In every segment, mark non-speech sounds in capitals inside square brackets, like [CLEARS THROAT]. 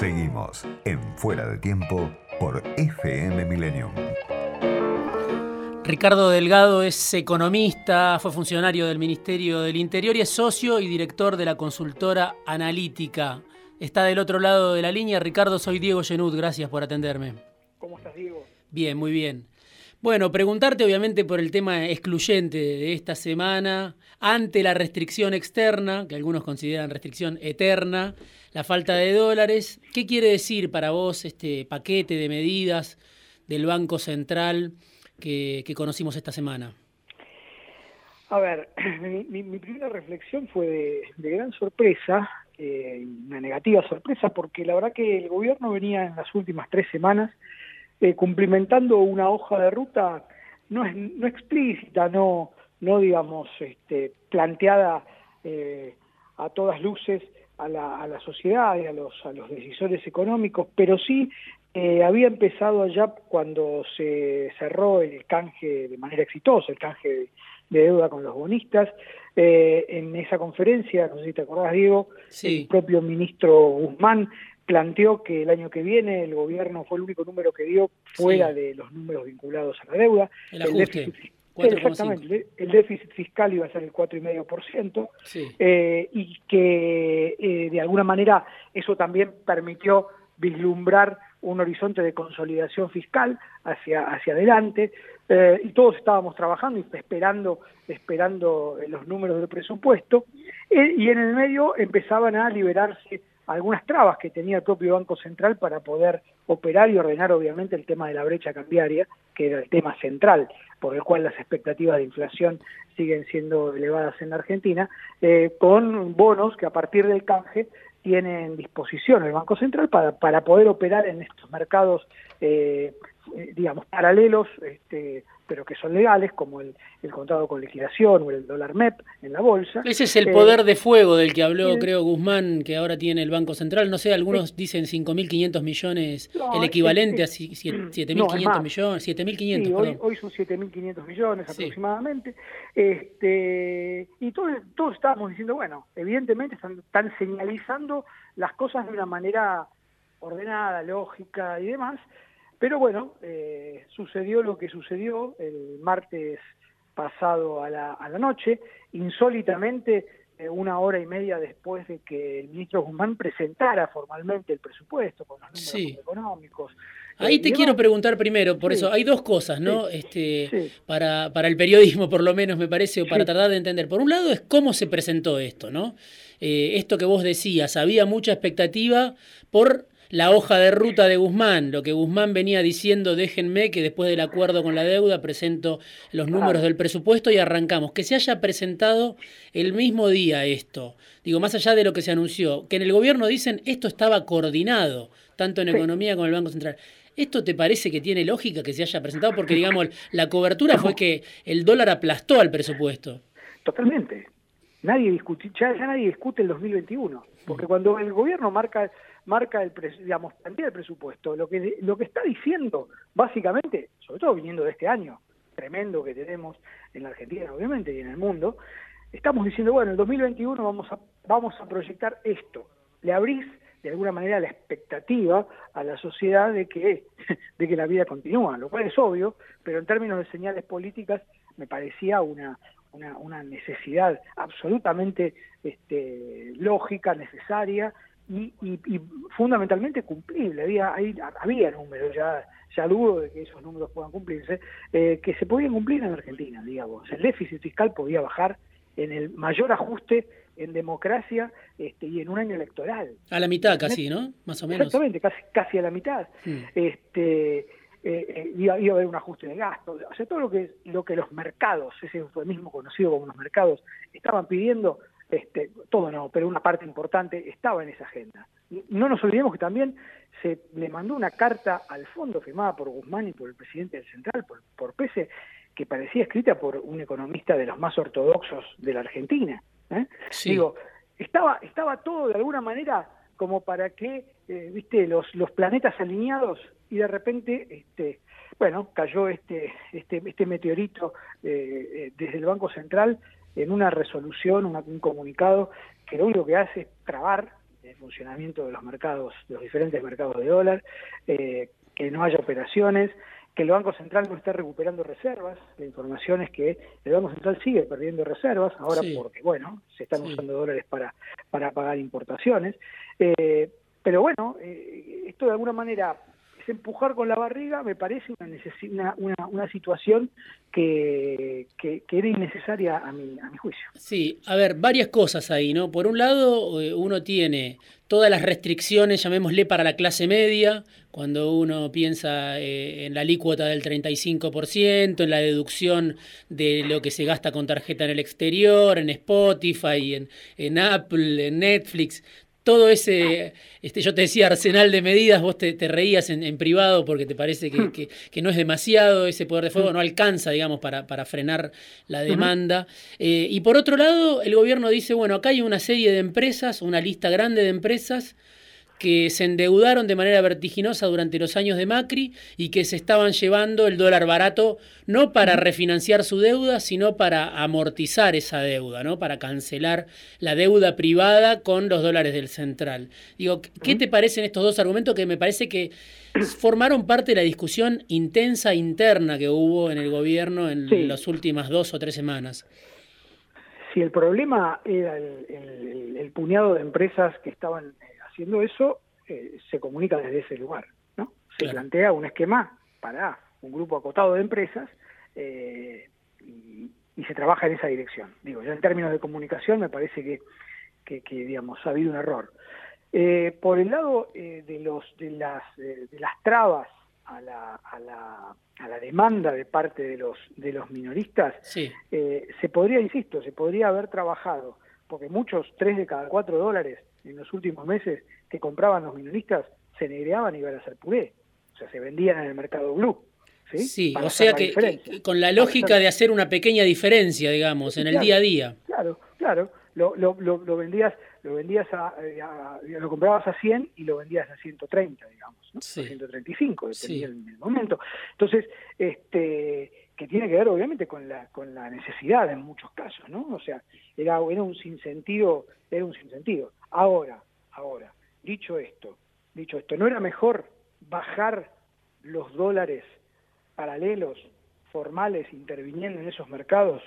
Seguimos en Fuera de Tiempo por FM Millennium. Ricardo Delgado es economista, fue funcionario del Ministerio del Interior y es socio y director de la consultora Analítica. Está del otro lado de la línea. Ricardo, soy Diego Genut, gracias por atenderme. ¿Cómo estás, Diego? Bien, muy bien. Bueno, preguntarte obviamente por el tema excluyente de esta semana, ante la restricción externa, que algunos consideran restricción eterna, la falta de dólares. ¿Qué quiere decir para vos este paquete de medidas del Banco Central que, conocimos esta semana? A ver, [CLEARS THROAT] mi, primera reflexión fue de, gran sorpresa, eh, una negativa sorpresa, porque la verdad que el gobierno venía en las últimas tres semanas eh, cumplimentando una hoja de ruta no, es, no explícita, no, no digamos este, planteada eh, a todas luces a la, a la sociedad y a los, a los decisores económicos, pero sí eh, había empezado allá cuando se cerró el canje de manera exitosa, el canje de, deuda con los bonistas. Eh, en esa conferencia, no sé si te acordás, Diego, el propio ministro Guzmán planteó que el año que viene el gobierno fue el único número que dio fuera de los números vinculados a la deuda. El, déficit, exactamente, el déficit fiscal iba a ser el 4,5%, sí. eh, y que eh, de alguna manera eso también permitió vislumbrar un horizonte de consolidación fiscal hacia, hacia adelante, eh, y todos estábamos trabajando y esperando, esperando los números del presupuesto, eh, y en el medio empezaban a liberarse algunas trabas que tenía el propio Banco Central para poder operar y ordenar obviamente el tema de la brecha cambiaria, que era el tema central, por el cual las expectativas de inflación siguen siendo elevadas en la Argentina, eh, con bonos que a partir del canje tiene en disposición el Banco Central para, para poder operar en estos mercados, eh, digamos, paralelos, este, pero que son legales, como el, el, contrato con liquidación o el dólar MEP en la bolsa. Ese es el eh, poder de fuego del que habló, creo, Guzmán, que ahora tiene el Banco Central. No sé, algunos dicen 5.500 millones, el equivalente a 7.500 millones, 7.500, sí, hoy, hoy, son 7.500 millones aproximadamente. Este, y todos, todos estábamos diciendo, bueno, evidentemente están, están señalizando las cosas de una manera ordenada, lógica y demás, pero bueno, eh, sucedió lo que sucedió el martes pasado a la, a la noche, insólitamente eh, una hora y media después de que el ministro Guzmán presentara formalmente el presupuesto con los números económicos. Ahí te quiero preguntar primero, por eso, hay dos cosas, ¿no? este, Para, para el periodismo, por lo menos, me parece, o para tratar de entender. Por un lado es cómo se presentó esto, ¿no? Eh, esto que vos decías, había mucha expectativa por la hoja de ruta de Guzmán, lo que Guzmán venía diciendo, déjenme que después del acuerdo con la deuda presento los números del presupuesto y arrancamos. Que se haya presentado el mismo día esto, digo, más allá de lo que se anunció, que en el gobierno dicen esto estaba coordinado, tanto en economía como en el Banco Central. ¿Esto te parece que tiene lógica que se haya presentado? Porque, digamos, la cobertura fue que el dólar aplastó al presupuesto. Totalmente. Nadie discute, ya, ya nadie discute el 2021. Porque cuando el gobierno marca marca el digamos plantea el presupuesto. Lo que lo que está diciendo básicamente sobre todo viniendo de este año tremendo que tenemos en la Argentina obviamente y en el mundo estamos diciendo bueno en el 2021 vamos a vamos a proyectar esto le abrís de alguna manera la expectativa a la sociedad de que [LAUGHS] de que la vida continúa lo cual es obvio pero en términos de señales políticas me parecía una una, una necesidad absolutamente este, lógica, necesaria y, y, fundamentalmente cumplible. Había, había números, ya, ya dudo de que esos números puedan cumplirse, eh, que se podían cumplir en Argentina, digamos. El déficit fiscal podía bajar en el mayor ajuste en democracia este, y en un año electoral. A la mitad casi, ¿no? Más o menos. Exactamente, casi, casi a la mitad. Este, eh, eh, iba, iba, a haber un ajuste de gasto, o sea, todo lo que, lo que los mercados, ese fue mismo conocido como los mercados, estaban pidiendo este, todo no, pero una parte importante estaba en esa agenda. No nos olvidemos que también se le mandó una carta al fondo firmada por Guzmán y por el presidente del Central, por, por Pese, que parecía escrita por un economista de los más ortodoxos de la Argentina. ¿eh? Digo, estaba, estaba todo de alguna manera como para que, eh, viste, los, los planetas alineados y de repente, este, bueno, cayó este, este, este meteorito eh, desde el Banco Central en una resolución, un comunicado que lo único que hace es trabar el funcionamiento de los mercados, de los diferentes mercados de dólar, eh, que no haya operaciones, que el Banco Central no esté recuperando reservas. La información es que el Banco Central sigue perdiendo reservas, ahora porque, bueno, se están usando dólares para, para pagar importaciones. Eh, pero bueno, eh, esto de alguna manera empujar con la barriga, me parece una, una, situación que, que, era innecesaria a mi, a mi juicio. Sí, a ver, varias cosas ahí, ¿no? Por un lado, eh, uno tiene todas las restricciones, llamémosle, para la clase media, cuando uno piensa eh, en la alícuota del 35%, en la deducción de lo que se gasta con tarjeta en el exterior, en Spotify, en, en Apple, en Netflix, todo ese, este, yo te decía, arsenal de medidas, vos te, reías en, privado porque te parece hmm. que, no es demasiado, ese poder de fuego hmm. no alcanza, digamos, para, para frenar la demanda. Eh, y por otro lado, el gobierno dice, bueno, acá hay una serie de empresas, una lista grande de empresas que se endeudaron de manera vertiginosa durante los años de Macri y que se estaban llevando el dólar barato no para refinanciar su deuda, sino para amortizar esa deuda, ¿no? para cancelar la deuda privada con los dólares del central. Digo, ¿qué te parecen estos dos argumentos que me parece que [CLEARS THROAT] formaron parte de la discusión intensa interna que hubo en el gobierno en las últimas dos o tres semanas? Si el problema era el puñado de empresas que estaban haciendo eso, eh, se comunica desde ese lugar, ¿no? Se plantea un esquema para un grupo acotado de empresas eh, y, se trabaja en esa dirección. Digo, ya en términos de comunicación me parece que, que, digamos, ha habido un error. Eh, por el lado de, los, de, las, de las trabas a la, a, la, a la demanda de parte de los, de los minoristas, se podría, insisto, se podría haber trabajado, porque muchos, tres de cada cuatro dólares en los últimos meses que compraban los minoristas se negreaban y iban a hacer puré. O sea, se vendían en el mercado blue. Sí, o sea que, con la lógica de hacer una pequeña diferencia, digamos, en el día a día. Claro, claro. Lo, lo, lo, vendías, lo vendías a, lo comprabas a 100 y lo vendías a 130, digamos, ¿no? A 135, dependía del momento. Entonces, este que tiene que ver obviamente con la con la necesidad en muchos casos, ¿no? O sea, era, era un sinsentido, era un sinsentido. Ahora, ahora, dicho esto, dicho esto, ¿no era mejor bajar los dólares paralelos, formales, interviniendo en esos mercados?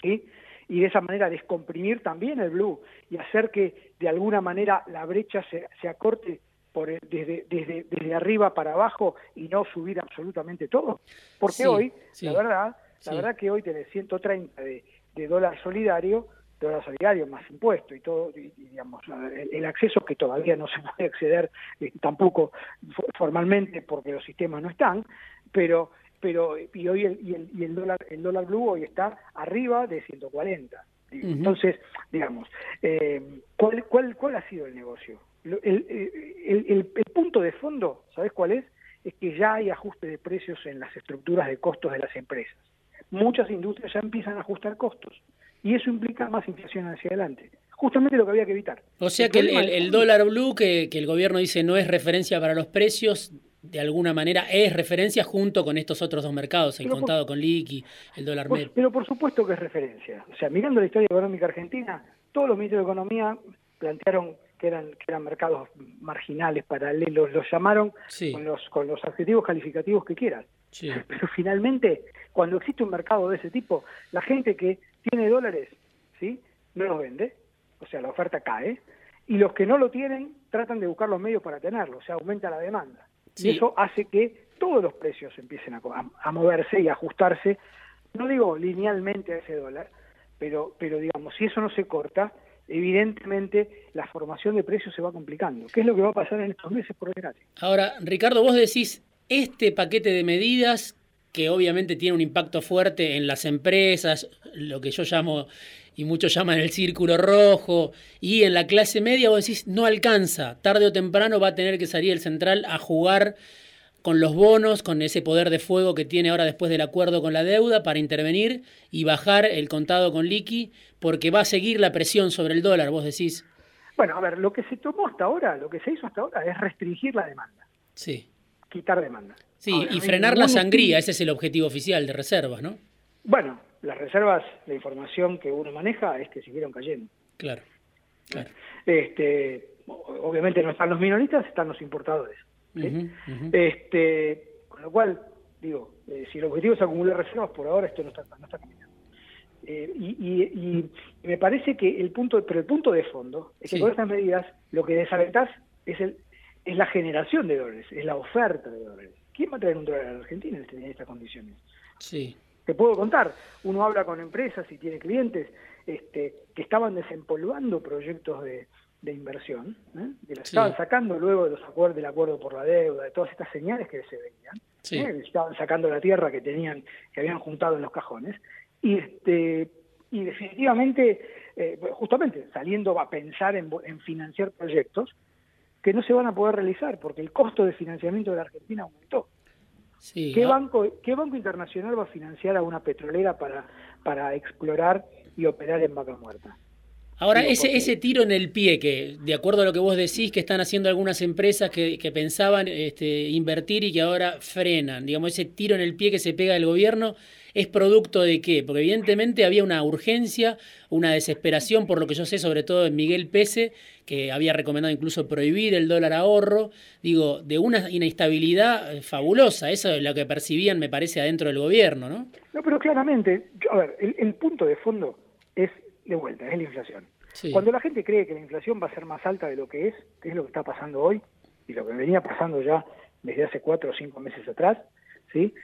¿Sí? Y de esa manera descomprimir también el blue y hacer que de alguna manera la brecha se, se acorte por desde, desde, desde arriba para abajo y no subir absolutamente todo. Porque hoy, la verdad, la verdad que hoy tenés 130 de, de dólar solidario, dólar solidario más impuesto y todo, digamos, el, acceso que todavía no se [LAUGHS] puede acceder eh, tampoco formalmente porque los sistemas no están, pero pero y hoy el, y el, y el dólar el dólar blue hoy está arriba de 140. Entonces, digamos, eh, ¿cuál, cuál, ¿cuál ha sido el negocio? El, el, el, punto de fondo, ¿sabes cuál es? Es que ya hay ajuste de precios en las estructuras de costos de las empresas muchas industrias ya empiezan a ajustar costos y eso implica más inflación hacia adelante. Justamente lo que había que evitar. O sea que el, dólar blue que, el gobierno dice no es referencia para los precios, de alguna manera es referencia junto con estos otros dos mercados, el contado con liqui, el dólar MED. Pero por supuesto que es referencia. O sea, mirando la historia económica argentina, todos los ministros de Economía plantearon que eran, que eran mercados marginales, paralelos, los llamaron con, los, con los adjetivos calificativos que quieras. Pero finalmente, cuando existe un mercado de ese tipo, la gente que tiene dólares, ¿sí? No los vende, o sea, la oferta cae, y los que no lo tienen tratan de buscar los medios para tenerlo, o sea, aumenta la demanda. Y eso hace que todos los precios empiecen a, a, moverse y a ajustarse, no digo linealmente a ese dólar, pero, pero digamos, si eso no se corta, evidentemente la formación de precios se va complicando. ¿Qué es lo que va a pasar en estos meses, por desgracia? Ahora, Ricardo, vos decís, este paquete de medidas que obviamente tiene un impacto fuerte en las empresas, lo que yo llamo y muchos llaman el círculo rojo, y en la clase media vos decís, no alcanza, tarde o temprano va a tener que salir el central a jugar con los bonos, con ese poder de fuego que tiene ahora después del acuerdo con la deuda para intervenir y bajar el contado con liqui, porque va a seguir la presión sobre el dólar, vos decís. Bueno, a ver, lo que se tomó hasta ahora, lo que se hizo hasta ahora es restringir la demanda. Sí quitar demanda. Sí, y frenar la sangría, ese es el objetivo oficial de reservas, ¿no? Bueno, las reservas, la información que uno maneja es que siguieron cayendo. Claro. Este, obviamente no están los minoristas, están los importadores. Este, con lo cual, digo, eh, si el objetivo es acumular reservas, por ahora esto no está, no está caminando. Eh, y, me parece que el punto, pero el punto de fondo es que con estas medidas lo que desalentás es, el, es la generación de dólares, es la oferta de dólares. ¿Quién va a traer un dólar a la Argentina en, este, estas condiciones? Sí. Te puedo contar, uno habla con empresas y tiene clientes este, que estaban desempolvando proyectos de, inversión, ¿eh? que los estaban sacando luego de los acuerdos, del acuerdo por la deuda, de todas estas señales que se veían, ¿eh? estaban sacando la tierra que tenían, que habían juntado en los cajones, y este y definitivamente, eh, justamente saliendo a pensar en, financiar proyectos que no se van a poder realizar porque el costo de financiamiento de la Argentina aumentó. ¿Qué, banco, ¿Qué banco internacional va a financiar a una petrolera para, para explorar y operar en vaca muerta? Ahora, ese, ese tiro en el pie, que de acuerdo a lo que vos decís, que están haciendo algunas empresas que, que pensaban este, invertir y que ahora frenan, digamos, ese tiro en el pie que se pega el gobierno, ¿es producto de qué? Porque evidentemente había una urgencia, una desesperación, por lo que yo sé, sobre todo en Miguel Pese, que había recomendado incluso prohibir el dólar ahorro, digo, de una inestabilidad eh, fabulosa, eso es lo que percibían, me parece, adentro del gobierno, ¿no? No, pero claramente, a ver, el punto de fondo es de vuelta, es la inflación. Cuando la gente cree que la inflación va a ser más alta de lo que es, que es lo que está pasando hoy, y lo que venía pasando ya desde hace cuatro o cinco meses atrás, ¿sí?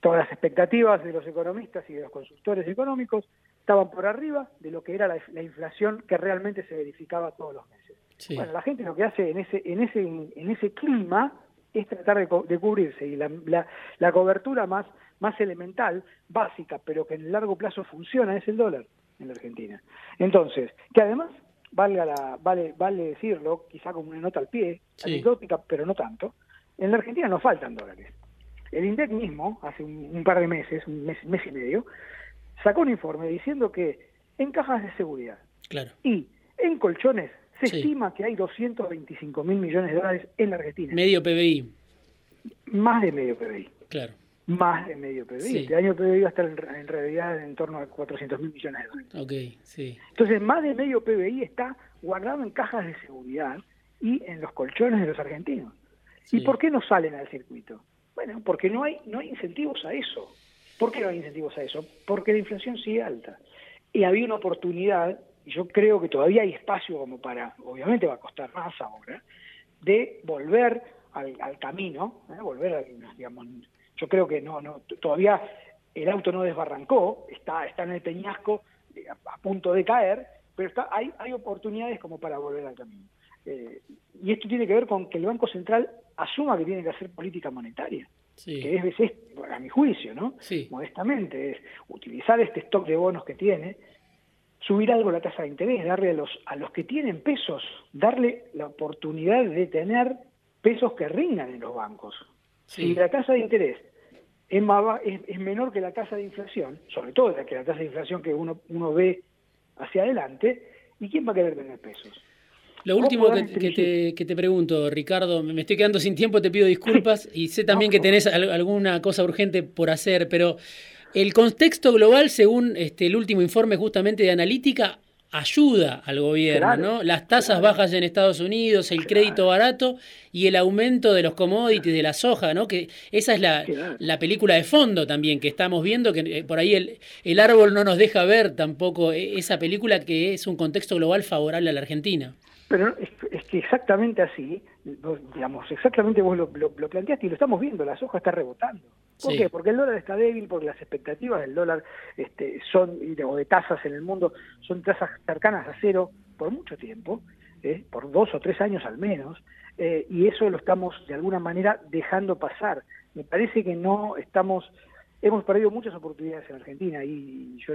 todas las expectativas de los economistas y de los consultores económicos estaban por arriba de lo que era la, inflación que realmente se verificaba todos los meses. Bueno, la gente lo que hace en ese, en ese, en ese clima es tratar de, cubrirse y la, la, cobertura más, más elemental, básica, pero que en el largo plazo funciona, es el dólar en la Argentina. Entonces, que además, valga la, vale, vale decirlo, quizá como una nota al pie, anecdótica, pero no tanto, en la Argentina no faltan dólares. El INDEC mismo, hace un, par de meses, un mes, mes, y medio, sacó un informe diciendo que en cajas de seguridad claro. y en colchones se estima que hay 225 mil millones de dólares en la Argentina. Medio PBI. Más de medio PBI. Claro más de medio PBI. Este año PBI va a estar en, realidad en torno a 400 mil millones de dólares. Okay, sí. Entonces, más de medio PBI está guardado en cajas de seguridad y en los colchones de los argentinos. ¿Y por qué no salen al circuito? Bueno, porque no hay, no hay incentivos a eso. ¿Por qué no hay incentivos a eso? Porque la inflación sigue alta. Y había una oportunidad, y yo creo que todavía hay espacio como para, obviamente va a costar más ahora, de volver al, camino, ¿eh? volver a, digamos, yo creo que no, no, todavía el auto no desbarrancó, está, está en el peñasco a, punto de caer, pero está, hay, hay oportunidades como para volver al camino. Eh, y esto tiene que ver con que el Banco Central asuma que tiene que hacer política monetaria. que es, es, a mi juicio, ¿no? Modestamente, es utilizar este stock de bonos que tiene, subir algo la tasa de interés, darle a los, a los que tienen pesos, darle la oportunidad de tener pesos que rindan en los bancos. Si la tasa de interés es, es, menor que la tasa de inflación, sobre todo que la tasa de inflación que uno, uno ve hacia adelante, ¿y quién va a querer tener pesos? Lo último que, te, que, te, pregunto, Ricardo, me estoy quedando sin tiempo, te pido disculpas [LAUGHS] y sé también que tenés alguna cosa urgente por hacer, pero el contexto global, según este, el último informe justamente de analítica, ayuda al gobierno, ¿no? Las tasas bajas en Estados Unidos, el crédito barato y el aumento de los commodities, de la soja, ¿no? Que esa es la, la película de fondo también que estamos viendo, que eh, por ahí el, el árbol no nos deja ver tampoco e, esa película que es un contexto global favorable a la Argentina. Pero es, exactamente así, digamos, exactamente vos lo, lo, planteaste y lo estamos viendo, la soja está rebotando. ¿Por qué? Porque el dólar está débil, porque las expectativas del dólar este, son, o de tasas en el mundo, son tasas cercanas a cero por mucho tiempo, ¿eh? por dos o tres años al menos, eh, y eso lo estamos de alguna manera dejando pasar. Me parece que no estamos, hemos perdido muchas oportunidades en Argentina y yo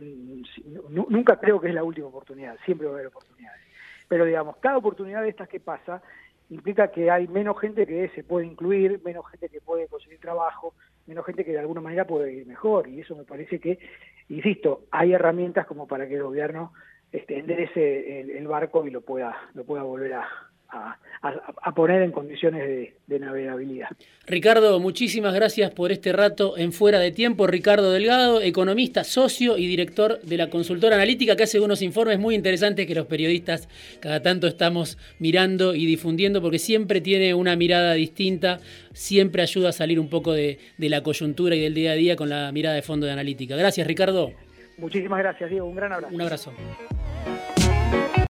nunca creo que es la última oportunidad, siempre va a haber oportunidades. Pero digamos, cada oportunidad de estas que pasa implica que hay menos gente que se puede incluir, menos gente que puede conseguir trabajo, menos gente que de alguna manera puede ir mejor. Y eso me parece que, insisto, hay herramientas como para que el gobierno este, enderece el, barco y lo pueda, lo pueda volver a, a, poner en condiciones de, navegabilidad. Ricardo, muchísimas gracias por este rato en Fuera de Tiempo. Ricardo Delgado, economista, socio y director de la consultora analítica, que hace unos informes muy interesantes que los periodistas cada tanto estamos mirando y difundiendo, porque siempre tiene una mirada distinta, siempre ayuda a salir un poco de, de la coyuntura y del día a día con la mirada de fondo de analítica. Gracias, Ricardo. Muchísimas gracias, Diego. Un gran abrazo. Un abrazo.